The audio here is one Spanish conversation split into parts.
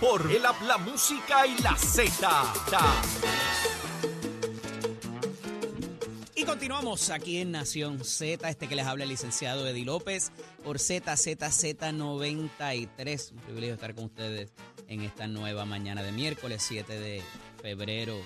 por el habla música y la Z. Y continuamos aquí en Nación Z, este que les habla el licenciado Eddie López por ZZZ93. Un privilegio estar con ustedes en esta nueva mañana de miércoles 7 de febrero,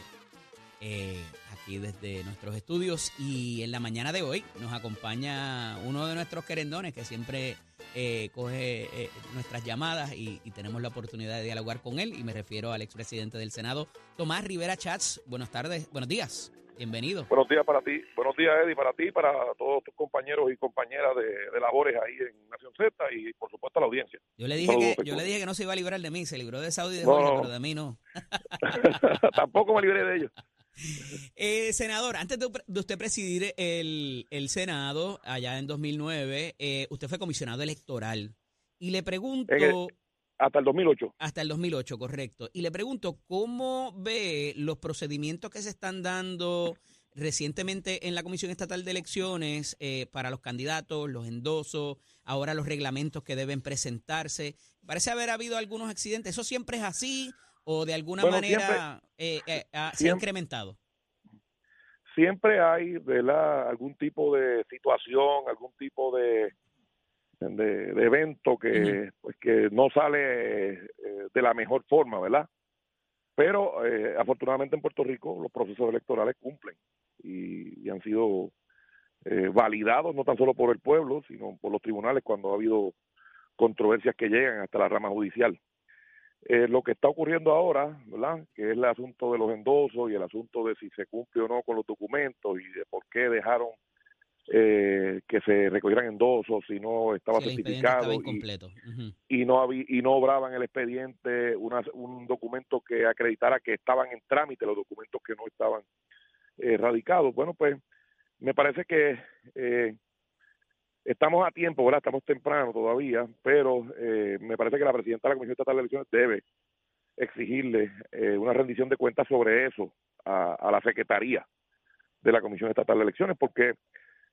eh, aquí desde nuestros estudios. Y en la mañana de hoy nos acompaña uno de nuestros querendones que siempre eh, coge eh, nuestras llamadas y, y tenemos la oportunidad de dialogar con él. Y me refiero al expresidente del Senado, Tomás Rivera Chats. Buenas tardes, buenos días. Bienvenido. Buenos días para ti, buenos días Eddie, para ti, para todos tus compañeros y compañeras de, de labores ahí en Nación Z y por supuesto a la audiencia. Yo le dije Saludos, que yo le dije que no se iba a librar de mí, se libró de Saudi y de No, Jorge, no. pero de mí no. Tampoco me libré de ellos. Eh, senador, antes de, de usted presidir el, el Senado allá en 2009, eh, usted fue comisionado electoral y le pregunto el- Hasta el 2008. hasta el 2008, correcto. Y le pregunto cómo ve los procedimientos que se están dando recientemente en la Comisión Estatal de Elecciones eh, para los candidatos, los endosos, ahora los reglamentos que deben presentarse. Parece haber habido algunos accidentes. ¿Eso siempre es así o de alguna Bueno, manera eh, eh, se ha incrementado? Siempre hay ¿verdad? algún tipo de situación, algún tipo de, de, de evento que, pues, que no sale eh, de la mejor forma, ¿verdad? Pero eh, afortunadamente en Puerto Rico los procesos electorales cumplen y, y han sido eh, validados no tan solo por el pueblo, sino por los tribunales cuando ha habido controversias que llegan hasta la rama judicial. Eh, lo que está ocurriendo ahora, ¿verdad? Que es el asunto de los endosos y el asunto de si se cumple o no con los documentos y de por qué dejaron eh, que se recogieran endosos si no estaba certificado estaba y, no había, y no obraba en el expediente una- un documento que acreditara que estaban en trámite los documentos que no estaban eh, radicados. Bueno, pues me parece que eh, estamos a tiempo, ¿verdad? Estamos temprano todavía, pero eh, me parece que la presidenta de la Comisión Estatal de Elecciones debe exigirle eh, una rendición de cuentas sobre eso a, la Secretaría de la Comisión Estatal de Elecciones, porque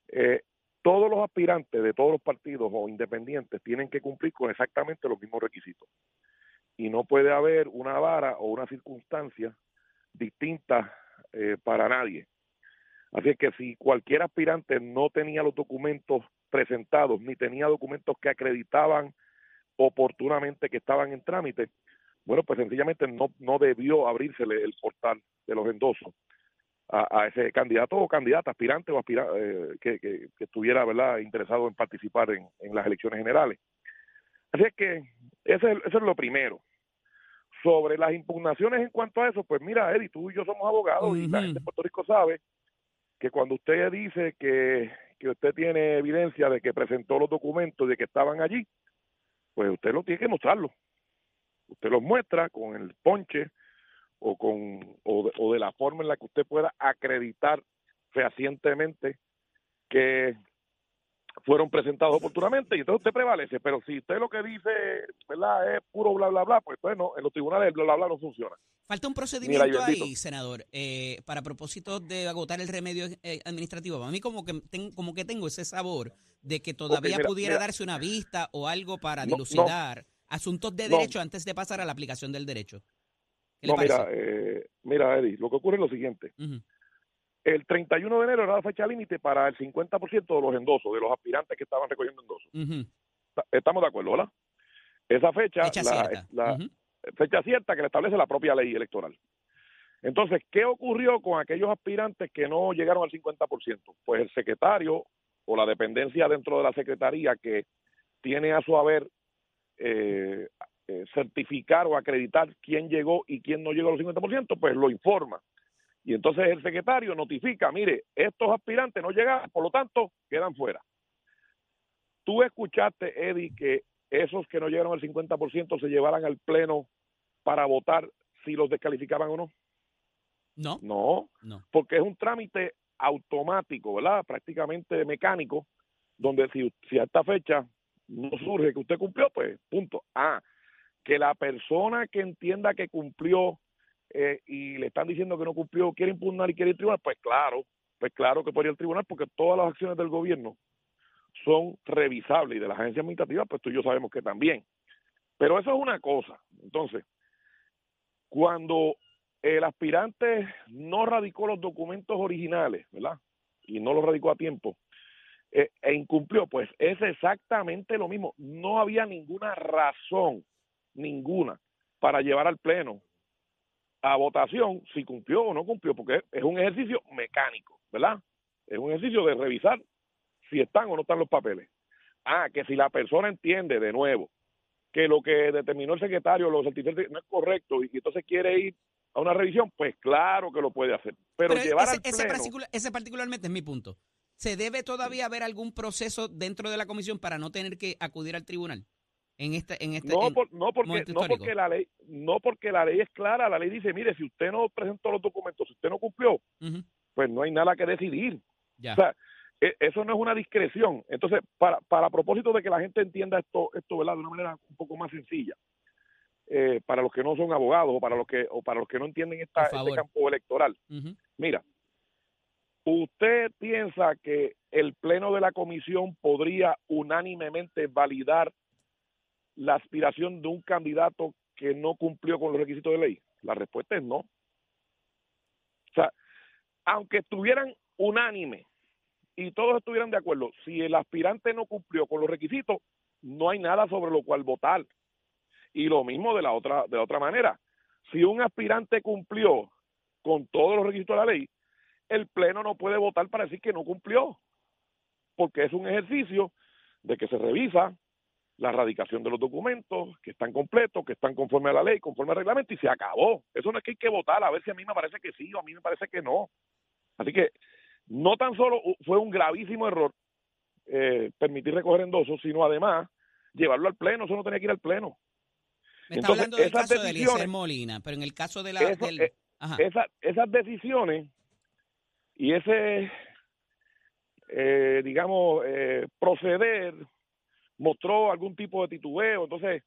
eh, todos los aspirantes de todos los partidos o independientes tienen que cumplir con exactamente los mismos requisitos. Y no puede haber una vara o una circunstancia distinta eh, para nadie. Así es que si cualquier aspirante no tenía los documentos presentados ni tenía documentos que acreditaban oportunamente que estaban en trámite, bueno, pues sencillamente no, no debió abrírsele el portal de los endosos a, a ese candidato o candidata, aspirante o aspira, eh, que, que, que estuviera verdad interesado en participar en, en las elecciones generales. Así es que ese es, eso es lo primero. Sobre las impugnaciones en cuanto a eso, pues mira, Eddie, tú y yo somos abogados y la gente de Puerto Rico sabe que cuando usted dice que, que usted tiene evidencia de que presentó los documentos de que estaban allí, pues usted lo tiene que mostrarlo. Usted los muestra con el ponche o con o de, o de la forma en la que usted pueda acreditar fehacientemente que fueron presentados oportunamente y entonces usted prevalece, pero si usted lo que dice, ¿verdad? es puro bla bla bla, pues bueno, en los tribunales el bla bla bla no funciona. Falta un procedimiento ahí, senador, eh, para propósito de agotar el remedio eh, administrativo. A mí como que, ten- como que tengo ese sabor de que todavía mira, pudiera mira. darse una vista o algo para No, no. dilucidar asuntos de No. derecho antes de pasar a la aplicación del derecho. ¿Qué le No, mira, eh, mira, Eddie, lo que ocurre es lo siguiente. Ujú. El 31 de enero era la fecha límite para el 50% de los endosos, de los aspirantes que estaban recogiendo endosos. Estamos de acuerdo, ¿verdad? Esa fecha, Fecha la, cierta. la fecha cierta que le establece la propia ley electoral. Entonces, ¿qué ocurrió con aquellos aspirantes que no llegaron al 50%? Pues el secretario o la dependencia dentro de la secretaría que tiene a su haber eh, eh, certificar o acreditar quién llegó y quién no llegó al 50%, pues lo informa. Y entonces el secretario notifica, mire, estos aspirantes no llegaron, por lo tanto, quedan fuera. Tú escuchaste, Eddie, que esos que no llegaron al 50% se llevaran al pleno para votar si los descalificaban o no. No, No, no. porque es un trámite automático, ¿verdad? Prácticamente mecánico, donde si, si a esta fecha no surge que usted cumplió, pues punto. Ah, que la persona que entienda que cumplió eh, y le están diciendo que no cumplió quiere impugnar y quiere ir al tribunal, pues claro, pues claro que podría ir al tribunal porque todas las acciones del gobierno son revisables y de las agencias administrativas, pues tú y yo sabemos que también. Pero eso es una cosa. Entonces, Cuando el aspirante no radicó los documentos originales, ¿verdad? Y no los radicó a tiempo, eh, e incumplió, pues es exactamente lo mismo. No había ninguna razón, ninguna, para llevar al Pleno a votación si cumplió o no cumplió, porque es un ejercicio mecánico, ¿verdad? Es un ejercicio de revisar si están o no están los papeles. Ah, que si la persona entiende de nuevo que lo que determinó el secretario, los certificados no es correcto y entonces quiere ir a una revisión, pues claro que lo puede hacer. Pero, llevar ese, al ese, particularmente es mi punto. ¿Se debe todavía haber algún proceso dentro de la comisión para no tener que acudir al tribunal? En este, en este, no, no, porque, no porque la ley no porque la ley es clara la ley dice mire si usted no presentó los documentos si usted no cumplió pues no hay nada que decidir o sea e, eso no es una discreción. Entonces para para propósito de que la gente entienda esto esto ¿verdad? de una manera un poco más sencilla eh, para los que no son abogados o para los que o para los que no entienden esta, este campo electoral. Mira usted piensa que el pleno de la comisión podría unánimemente validar la aspiración de un candidato que no cumplió con los requisitos de ley? La respuesta es no. O sea, aunque estuvieran unánime y todos estuvieran de acuerdo, si el aspirante no cumplió con los requisitos, no hay nada sobre lo cual votar. Y lo mismo de la otra de otra manera. Si un aspirante cumplió con todos los requisitos de la ley, el pleno no puede votar para decir que no cumplió, porque es un ejercicio de que se revisa la radicación de los documentos, que están completos, que están conforme a la ley, conforme al reglamento, y se acabó. Eso no es que hay que votar, a ver si a mí me parece que sí o a mí me parece que no. Así que no tan solo fue un gravísimo error eh, permitir recoger endosos, sino además llevarlo al pleno, eso no tenía que ir al pleno. Me está hablando del caso de Eliezer Molina, pero en el caso de la... Eh, esas decisiones y ese, eh, digamos, proceder mostró algún tipo de titubeo, entonces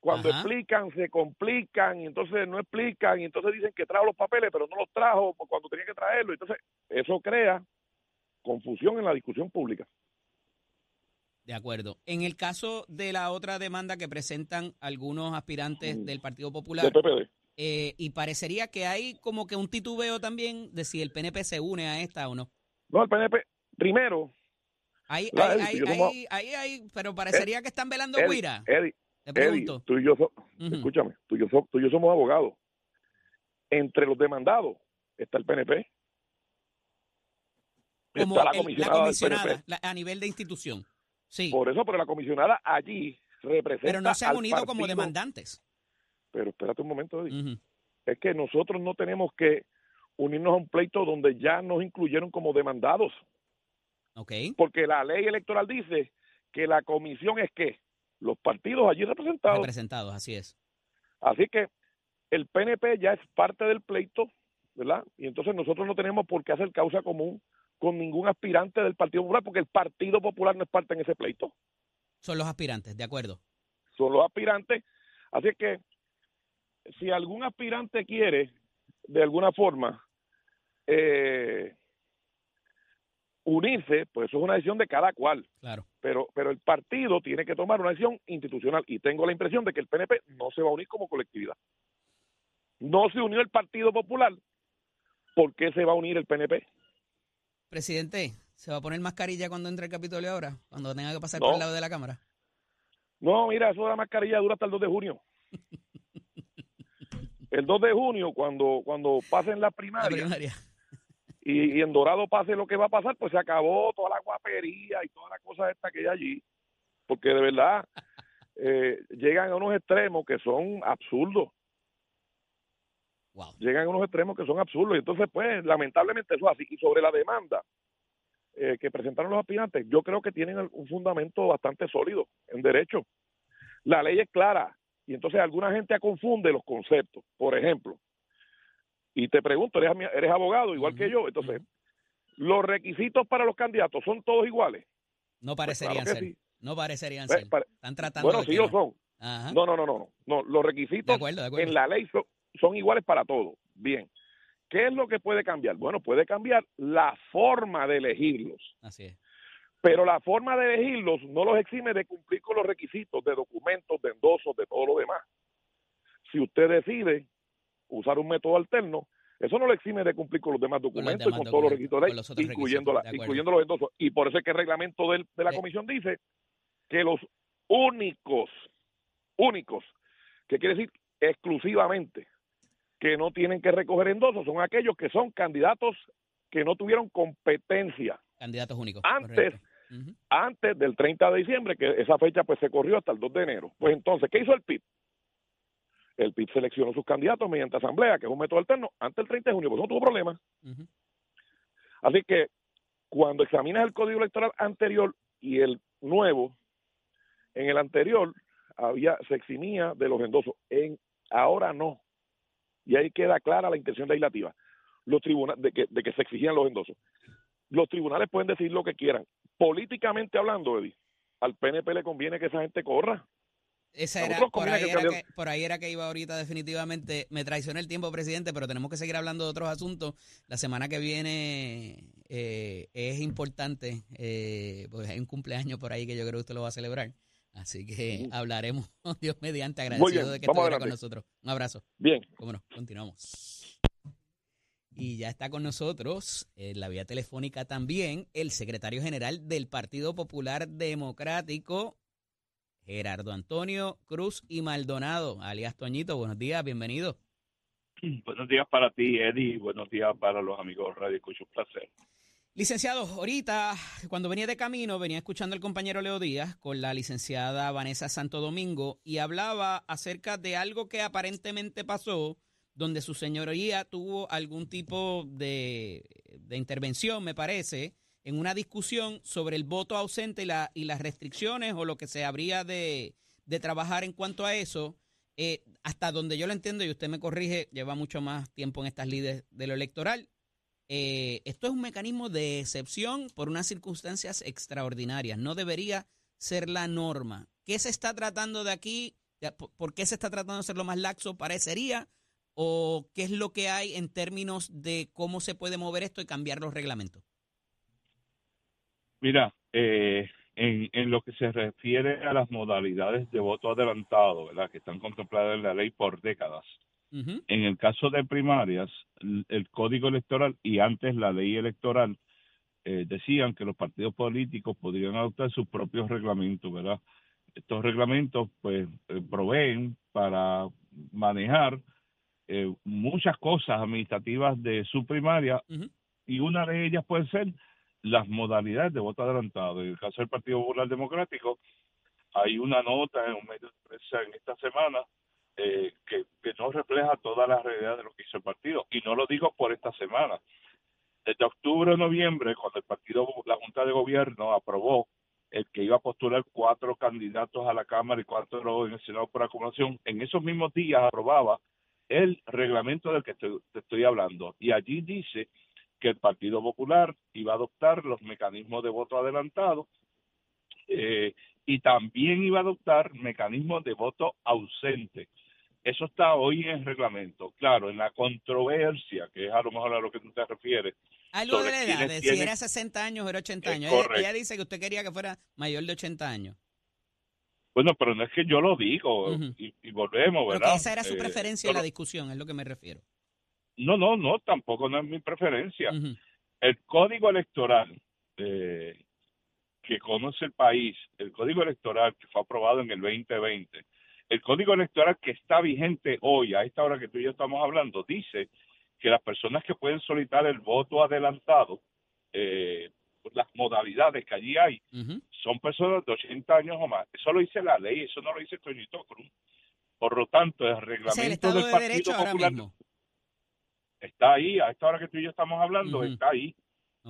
cuando explican se complican y entonces no explican y entonces dicen que trajo los papeles pero no los trajo cuando tenía que traerlo, entonces eso crea confusión en la discusión pública. De acuerdo. En el caso de la otra demanda que presentan algunos aspirantes mm. del Partido Popular, eh, y parecería que hay como que un titubeo también de si el PNP se une a esta o no. No, el PNP, primero, Ahí, ahí, ahí, ahí, pero parecería que están velando Guira. Eddie, tú y yo, escúchame, tú y, yo tú y yo somos abogados. Entre los demandados está el PNP. Como está la comisionada, a nivel de institución. Sí. Por eso, pero la comisionada allí representa. Pero no se han unido como demandantes. Pero espérate un momento, Eddie. Es que nosotros no tenemos que unirnos a un pleito donde ya nos incluyeron como demandados. Porque la ley electoral dice que la comisión es que los partidos allí representados. Representados, así es. Así que el PNP ya es parte del pleito, ¿verdad? Y entonces nosotros no tenemos por qué hacer causa común con ningún aspirante del Partido Popular, porque el Partido Popular no es parte en ese pleito. Son los aspirantes, de acuerdo. Son los aspirantes. Así que si algún aspirante quiere, de alguna forma, eh, unirse, pues eso es una decisión de cada cual. Claro. Pero, pero el partido tiene que tomar una decisión institucional y tengo la impresión de que el PNP no se va a unir como colectividad. No se unió el Partido Popular, ¿por qué se va a unir el PNP? Presidente, ¿se va a poner mascarilla cuando entre el Capitolio ahora? Cuando tenga que pasar por el lado de la Cámara. No, mira, eso de la mascarilla dura hasta el 2 de junio. el 2 de junio, cuando, cuando pasen las primarias, la primaria y, en Dorado pase lo que va a pasar, pues se acabó toda la guapería y toda la cosa esta que hay allí, porque de verdad eh, llegan a unos extremos que son absurdos. Llegan a unos extremos que son absurdos y entonces pues lamentablemente eso es así. Y sobre la demanda eh, que presentaron los aspirantes, yo creo que tienen un fundamento bastante sólido en derecho. La ley es clara y entonces alguna gente confunde los conceptos. Por ejemplo, y te pregunto, eres, eres abogado igual que yo, entonces, ¿los requisitos para los candidatos son todos iguales? No pues parecerían ser. No parecerían ser. Están tratando bueno, sí lo son. No, no, no, no, no. Los requisitos en la ley son, son iguales para todos. Bien. ¿Qué es lo que puede cambiar? Bueno, puede cambiar la forma de elegirlos. Así es. Pero la forma de elegirlos no los exime de cumplir con los requisitos de documentos, de endosos, de todo lo demás. Si usted decide usar un método alterno, eso no le exime de cumplir con los demás documentos y con todos los requisitos de ley, incluyendo, la, incluyendo los endosos. Y por eso es que el reglamento de la eh. comisión dice que los únicos, únicos, que quiere decir exclusivamente, que no tienen que recoger endosos son aquellos que son candidatos que no tuvieron competencia. Candidatos únicos. Antes, antes del 30 de diciembre, que esa fecha pues se corrió hasta el 2 de enero. Pues entonces, ¿qué hizo el PIB? El PIB seleccionó sus candidatos mediante asamblea, que es un método alterno, antes del 30 de junio, pues no tuvo problema. Así que cuando examinas el código electoral anterior y el nuevo, en el anterior había se eximía de los endosos, en ahora no. Y ahí queda clara la intención legislativa los tribunales de que, de que se exigían los endosos. Los tribunales pueden decir lo que quieran. Políticamente hablando, Eddie, al PNP le conviene que esa gente corra. Esa era, por, ahí era que, por ahí era que iba ahorita definitivamente. Me traicioné el tiempo, presidente, pero tenemos que seguir hablando de otros asuntos. La semana que viene eh, es importante, eh, pues hay un cumpleaños por ahí que yo creo que usted lo va a celebrar. Así que hablaremos, Dios mediante, agradecido de que estuviera con nosotros. Un abrazo. Bien. Cómo no, continuamos. Y ya está con nosotros en la vía telefónica también el secretario general del Partido Popular Democrático, Gerardo Antonio Cruz y Maldonado, alias Toñito. Buenos días, bienvenido. Buenos días para ti, Eddie, buenos días para los amigos Radio Escucho, un placer. Licenciado, ahorita, cuando venía de camino, venía escuchando al compañero Leo Díaz con la licenciada Vanessa Santo Domingo y hablaba acerca de algo que aparentemente pasó, donde su señoría tuvo algún tipo de, de intervención, me parece, en una discusión sobre el voto ausente y, la, y las restricciones o lo que se habría de, trabajar en cuanto a eso. Eh, hasta donde yo lo entiendo, y usted me corrige, lleva mucho más tiempo en estas líderes de lo electoral. Eh, esto es un mecanismo de excepción por unas circunstancias extraordinarias. No debería ser la norma. ¿Qué se está tratando de aquí? ¿Por qué se está tratando de hacerlo más laxo? Parecería. ¿O qué es lo que hay en términos de cómo se puede mover esto y cambiar los reglamentos? Mira, eh, en, en lo que se refiere a las modalidades de voto adelantado, ¿verdad? Que están contempladas en la ley por décadas. En el caso de primarias, el, código electoral y antes la ley electoral eh, decían que los partidos políticos podrían adoptar sus propios reglamentos, ¿verdad? Estos reglamentos, pues, eh, proveen para manejar muchas cosas administrativas de su primaria y una de ellas puede ser las modalidades de voto adelantado. En el caso del Partido Popular Democrático, hay una nota en un medio de prensa en esta semana eh, que, que no refleja toda la realidad de lo que hizo el partido. Y no lo digo por esta semana. Desde octubre o noviembre, cuando el partido, la Junta de Gobierno aprobó el que iba a postular cuatro candidatos a la Cámara y cuatro en el Senado por acumulación, en esos mismos días aprobaba el reglamento del que te estoy hablando. Y allí dice que el Partido Popular iba a adoptar los mecanismos de voto adelantado eh, y también iba a adoptar mecanismos de voto ausente. Eso está hoy en el reglamento. Claro, en la controversia, que es a lo mejor a lo que tú te refieres. Algo de la edad, de si era 60 años o era 80 años. Ella, dice que usted quería que fuera mayor de 80 años. Bueno, pero no es que yo lo digo y, volvemos, ¿verdad? esa era su eh, preferencia en la discusión, es lo que me refiero. No, no, no, tampoco no es mi preferencia. El código electoral eh, que conoce el país, el código electoral que fue aprobado en el 2020, el código electoral que está vigente hoy, a esta hora que tú y yo estamos hablando, dice que las personas que pueden solicitar el voto adelantado, eh, las modalidades que allí hay, son personas de 80 años o más. Eso lo dice la ley, eso no lo dice Toñito Cruz. Por lo tanto, el reglamento del Partido Popular está ahí, a esta hora que tú y yo estamos hablando, está ahí,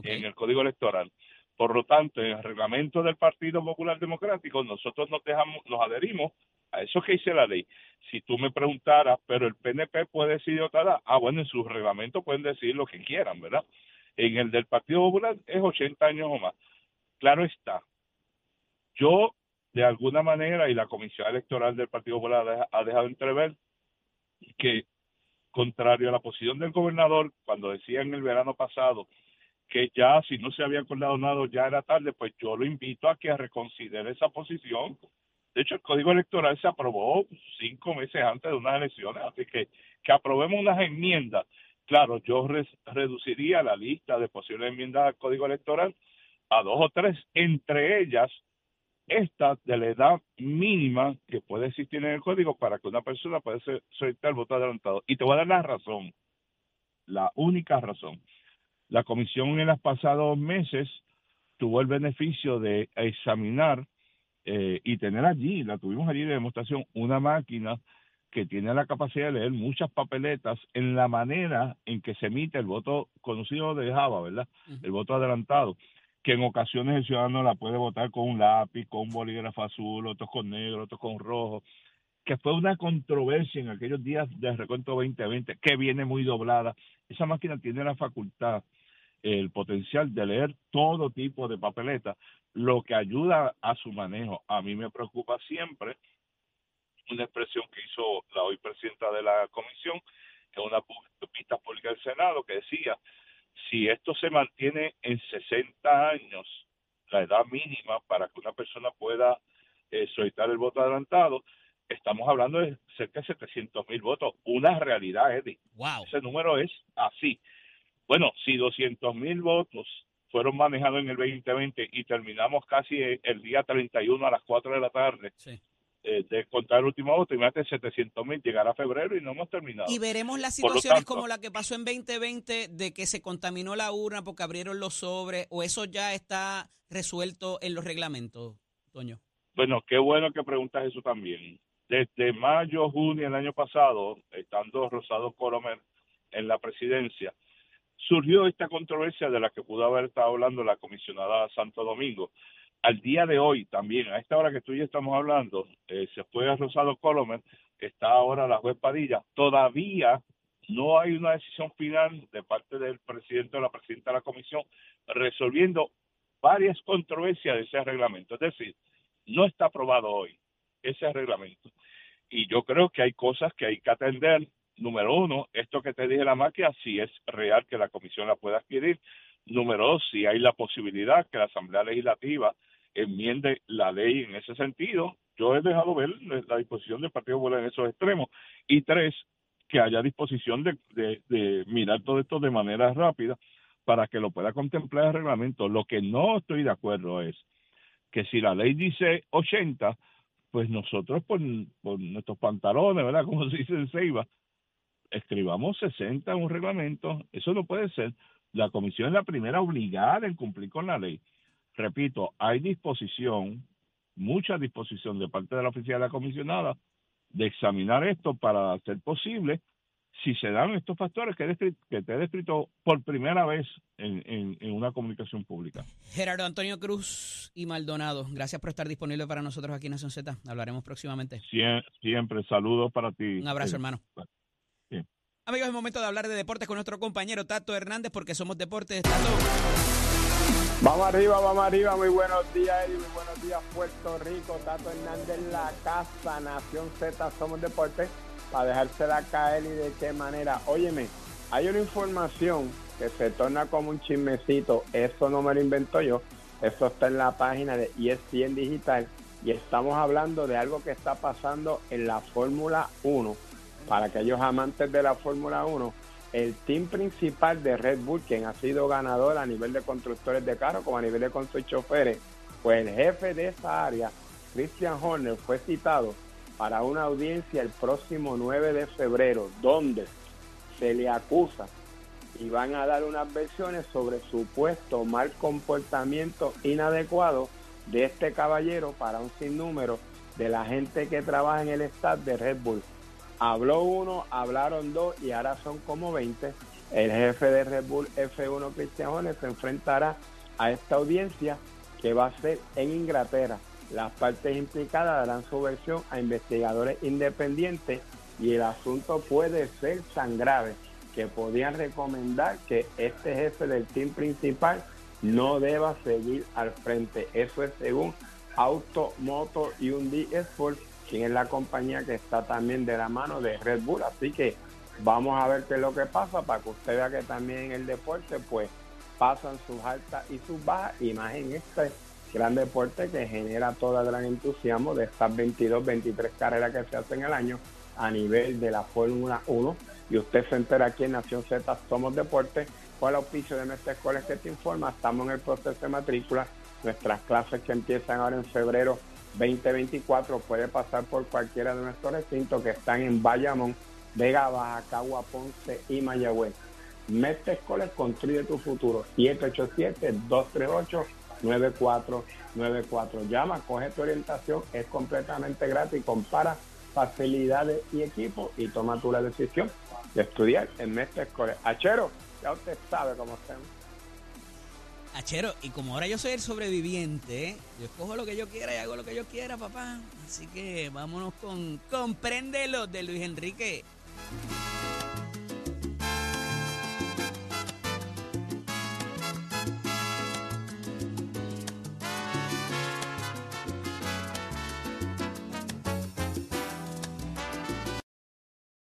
en el Código Electoral. Por lo tanto, en el reglamento del Partido Popular Democrático, nosotros nos dejamos, nos adherimos a eso que dice la ley. Si tú me preguntaras, pero el PNP puede decidir otra edad, ah, bueno, en su reglamento pueden decir lo que quieran, ¿verdad? En el del Partido Popular es 80 años o más. Claro está. Yo, de alguna manera, y la Comisión Electoral del Partido Popular ha dejado entrever que contrario a la posición del gobernador cuando decía en el verano pasado que ya si no se había acordado nada ya era tarde, pues yo lo invito a que reconsidere esa posición De hecho, el código electoral se aprobó cinco meses antes de unas elecciones, así que que aprobemos unas enmiendas. Claro, yo reduciría la lista de posibles enmiendas al código electoral a dos o tres, entre ellas esta de la edad mínima que puede existir en el código para que una persona pueda solicitar el voto adelantado. Y te voy a dar la razón, la única razón. La comisión en los pasados meses tuvo el beneficio de examinar eh, y tener allí, la tuvimos allí de demostración, una máquina que tiene la capacidad de leer muchas papeletas en la manera en que se emite el voto conocido de Java, ¿verdad? El voto adelantado que en ocasiones el ciudadano la puede votar con un lápiz, con un bolígrafo azul, otros con negro, otros con rojo, que fue una controversia en aquellos días del recuento 2020, que viene muy doblada. Esa máquina tiene la facultad, el potencial de leer todo tipo de papeletas, lo que ayuda a su manejo. A mí me preocupa siempre una expresión que hizo la hoy presidenta de la comisión en una pista pública del Senado que decía si esto se mantiene en 60 años, la edad mínima para que una persona pueda eh, solicitar el voto adelantado, estamos hablando de cerca de 700 mil votos. Una realidad, Eddie. Wow. Ese número es así. Bueno, si 200 mil votos fueron manejados en el 2020 y terminamos casi el día 31 a las 4 de la tarde, sí. Eh, de contar el último voto, imagínate 700 mil, llegar a febrero y no hemos terminado. Y veremos las situaciones como la que pasó en 2020 de que se contaminó la urna porque abrieron los sobres, o eso ya está resuelto en los reglamentos, Toño. Bueno, qué bueno que preguntas eso también. Desde mayo, junio del año pasado, estando Rosado Coromer en la presidencia, surgió esta controversia de la que pudo haber estado hablando la comisionada Santo Domingo, al día de hoy también, a esta hora que tú y yo estamos hablando, eh, se fue a Rosado Colomer, está ahora la juez Padilla, todavía no hay una decisión final de parte del presidente o la presidenta de la comisión resolviendo varias controversias de ese reglamento. Es decir, no está aprobado hoy ese reglamento. Y yo creo que hay cosas que hay que atender. Número uno, esto que te dije la máquina, si es real que la comisión la pueda adquirir. Número dos, si hay la posibilidad que la Asamblea Legislativa enmiende la ley en ese sentido. Yo he dejado ver la disposición del Partido Popular en esos extremos. Y tres, que haya disposición de, mirar todo esto de manera rápida para que lo pueda contemplar el reglamento. Lo que no estoy de acuerdo es que si la ley dice 80, pues nosotros por, por nuestros pantalones, ¿verdad? Como se dice en Ceiba, escribamos 60 en un reglamento. Eso no puede ser. La comisión es la primera obligada en cumplir con la ley repito, hay disposición, mucha disposición de parte de la oficina de la comisionada de examinar esto para hacer posible si se dan estos factores que, que te he descrito por primera vez en, en, una comunicación pública. Gerardo Antonio Cruz y Maldonado, gracias por estar disponible para nosotros aquí en Nación Z. Hablaremos próximamente. siempre, saludos para ti. Un abrazo, hermano. Amigos, es momento de hablar de deportes con nuestro compañero Tato Hernández porque somos deportes. Tato. Vamos arriba, vamos arriba. Muy buenos días, Eddie. Muy buenos días, Puerto Rico. Tato Hernández, la casa, Nación Z, somos deportes. Para dejársela caer y de qué manera. Óyeme, hay una información que se torna como un chismecito. Eso no me lo invento yo. Eso está en la página de ESPN Digital. Y estamos hablando de algo que está pasando en la Fórmula 1. Para aquellos amantes de la Fórmula 1, el team principal de Red Bull, quien ha sido ganador a nivel de constructores de carros como a nivel de constructores choferes, pues el jefe de esa área, Christian Horner, fue citado para una audiencia el próximo 9 de febrero, donde se le acusa y van a dar unas versiones sobre supuesto mal comportamiento inadecuado de este caballero para un sinnúmero de la gente que trabaja en el staff de Red Bull. Habló uno, hablaron dos y ahora son como 20. El jefe de Red Bull F1, Cristian Jones, se enfrentará a esta audiencia que va a ser en Inglaterra. Las partes implicadas darán su versión a investigadores independientes y el asunto puede ser tan grave que podían recomendar que este jefe del team principal no deba seguir al frente. Eso es según Auto Motor Hyundai Sport quien es la compañía que está también de la mano de Red Bull. Así que vamos a ver qué es lo que pasa para que usted vea que también en el deporte pues pasan sus altas y sus bajas y más en este gran deporte que genera todo el gran entusiasmo de estas 22, 23 carreras que se hacen al año a nivel de la Fórmula 1. Y usted se entera aquí en Nación Z Somos Deporte con el auspicio de nuestras escuelas que te informa. Estamos en el proceso de matrícula. Nuestras clases que empiezan ahora en febrero 2024 puede pasar por cualquiera de nuestros recintos que están en Bayamón, Vega Baja, Cagua, Ponce y Mayagüez. Mestre Escoles construye tu futuro. 787-238-9494. Llama, coge tu orientación, es completamente gratis. Compara facilidades y equipos y toma tú la decisión de estudiar en Mestre Escoles. Achero, ya usted sabe cómo estamos. Achero, y como ahora yo soy el sobreviviente, yo escojo lo que yo quiera y hago lo que yo quiera, papá. Así que vámonos con Compréndelo de Luis Enrique